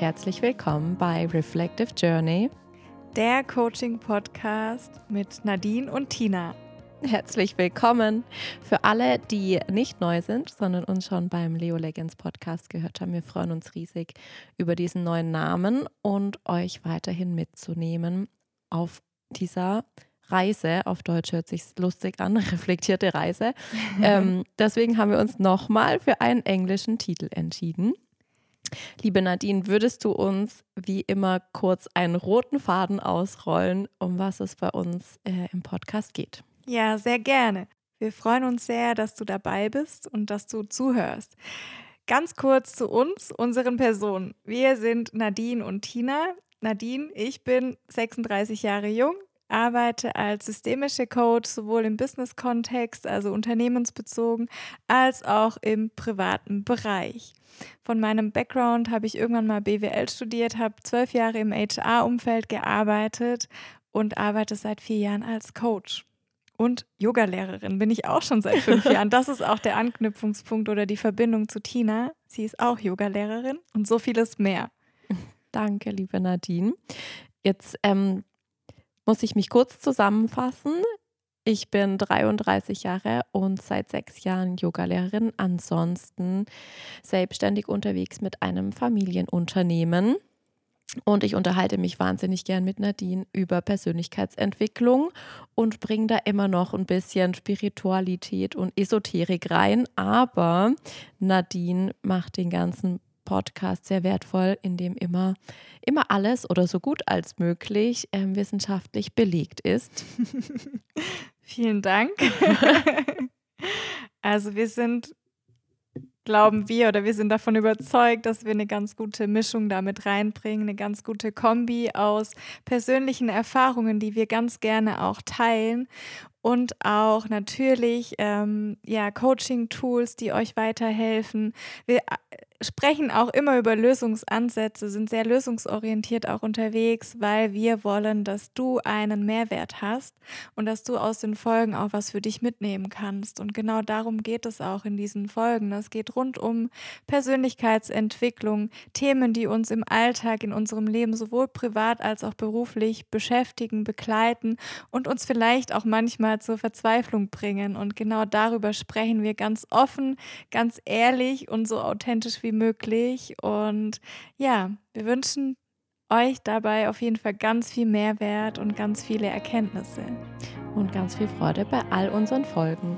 herzlich willkommen bei Reflective Journey, der Coaching-Podcast mit Nadine und Tina. Herzlich willkommen für alle, die nicht neu sind, sondern uns schon beim Leo Legends Podcast gehört haben. Wir freuen uns riesig über diesen neuen Namen und euch weiterhin mitzunehmen auf dieser Reise. Auf Deutsch hört sich lustig an, reflektierte Reise. ähm, deswegen haben wir uns nochmal für einen englischen Titel entschieden. Liebe Nadine, würdest du uns wie immer kurz einen roten Faden ausrollen, um was es bei uns äh, im Podcast geht? Ja, sehr gerne. Wir freuen uns sehr, dass du dabei bist und dass du zuhörst. Ganz kurz zu uns, unseren Personen. Wir sind Nadine und Tina. Nadine, ich bin 36 Jahre jung, arbeite als systemische Coach sowohl im Business-Kontext, also unternehmensbezogen, als auch im privaten Bereich. Von meinem Background habe ich irgendwann mal BWL studiert, habe zwölf Jahre im HR-Umfeld gearbeitet und arbeite seit vier Jahren als Coach. Und Yogalehrerin bin ich auch schon seit fünf Jahren. Das ist auch der Anknüpfungspunkt oder die Verbindung zu Tina. Sie ist auch Yogalehrerin und so vieles mehr. Danke, liebe Nadine. Jetzt ähm, muss ich mich kurz zusammenfassen. Ich bin 33 Jahre und seit sechs Jahren Yogalehrerin. Ansonsten selbstständig unterwegs mit einem Familienunternehmen. Und ich unterhalte mich wahnsinnig gern mit Nadine über Persönlichkeitsentwicklung und bringe da immer noch ein bisschen Spiritualität und Esoterik rein. Aber Nadine macht den ganzen Podcast sehr wertvoll, in dem immer, immer alles oder so gut als möglich äh, wissenschaftlich belegt ist. Vielen Dank. also wir sind, glauben wir oder wir sind davon überzeugt, dass wir eine ganz gute Mischung damit reinbringen, eine ganz gute Kombi aus persönlichen Erfahrungen, die wir ganz gerne auch teilen und auch natürlich ähm, ja, Coaching-Tools, die euch weiterhelfen. Wir sprechen auch immer über Lösungsansätze, sind sehr lösungsorientiert auch unterwegs, weil wir wollen, dass du einen Mehrwert hast und dass du aus den Folgen auch was für dich mitnehmen kannst. Und genau darum geht es auch in diesen Folgen. Es geht rund um Persönlichkeitsentwicklung, Themen, die uns im Alltag, in unserem Leben sowohl privat als auch beruflich beschäftigen, begleiten und uns vielleicht auch manchmal zur Verzweiflung bringen. Und genau darüber sprechen wir ganz offen, ganz ehrlich und so authentisch wie wie möglich. Und ja, wir wünschen euch dabei auf jeden Fall ganz viel Mehrwert und ganz viele Erkenntnisse. Und ganz viel Freude bei all unseren Folgen.